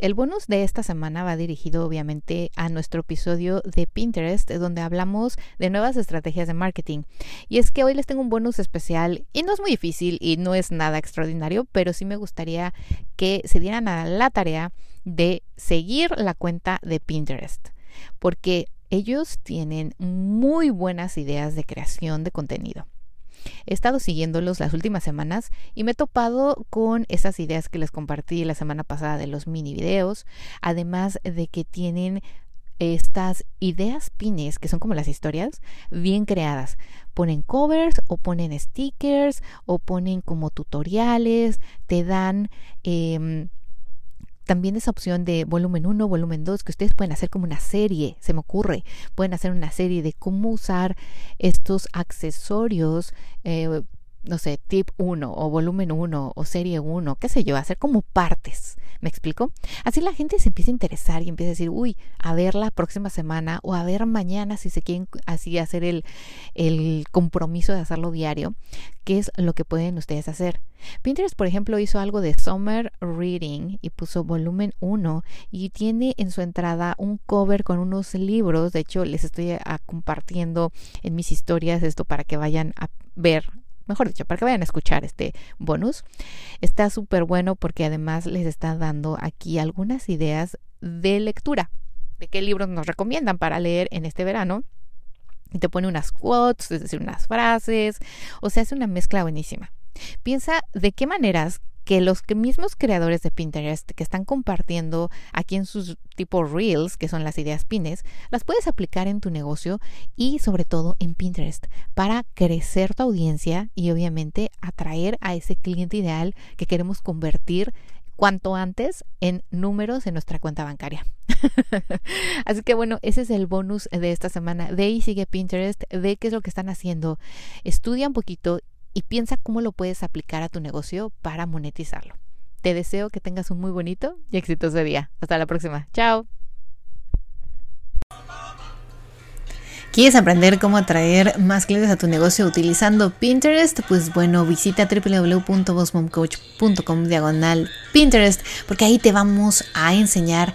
El bonus de esta semana va dirigido obviamente a nuestro episodio de Pinterest, donde hablamos de nuevas estrategias de marketing. Y es que hoy les tengo un bonus especial y no es muy difícil y no es nada extraordinario, pero sí me gustaría que se dieran a la tarea de seguir la cuenta de Pinterest, porque ellos tienen muy buenas ideas de creación de contenido. He estado siguiéndolos las últimas semanas y me he topado con esas ideas que les compartí la semana pasada de los mini videos, además de que tienen estas ideas pines, que son como las historias, bien creadas. Ponen covers o ponen stickers o ponen como tutoriales, te dan... Eh, también esa opción de volumen 1, volumen 2, que ustedes pueden hacer como una serie, se me ocurre, pueden hacer una serie de cómo usar estos accesorios. Eh, no sé, tip 1 o volumen 1 o serie 1, qué sé yo, hacer como partes. ¿Me explico? Así la gente se empieza a interesar y empieza a decir, uy, a ver la próxima semana o a ver mañana si se quieren así hacer el, el compromiso de hacerlo diario, qué es lo que pueden ustedes hacer. Pinterest, por ejemplo, hizo algo de Summer Reading y puso volumen 1 y tiene en su entrada un cover con unos libros. De hecho, les estoy compartiendo en mis historias esto para que vayan a ver mejor dicho, para que vayan a escuchar este bonus. Está súper bueno porque además les está dando aquí algunas ideas de lectura, de qué libros nos recomiendan para leer en este verano. Y te pone unas quotes, es decir, unas frases, o sea, es una mezcla buenísima. Piensa de qué maneras que los mismos creadores de Pinterest que están compartiendo aquí en sus tipo reels, que son las ideas pines, las puedes aplicar en tu negocio y sobre todo en Pinterest para crecer tu audiencia y obviamente atraer a ese cliente ideal que queremos convertir cuanto antes en números en nuestra cuenta bancaria. Así que bueno, ese es el bonus de esta semana. De ahí sigue Pinterest, ve qué es lo que están haciendo, estudia un poquito y piensa cómo lo puedes aplicar a tu negocio para monetizarlo. Te deseo que tengas un muy bonito y exitoso día. Hasta la próxima. Chao. ¿Quieres aprender cómo atraer más clientes a tu negocio utilizando Pinterest? Pues bueno, visita www.bossmomcoach.com diagonal Pinterest porque ahí te vamos a enseñar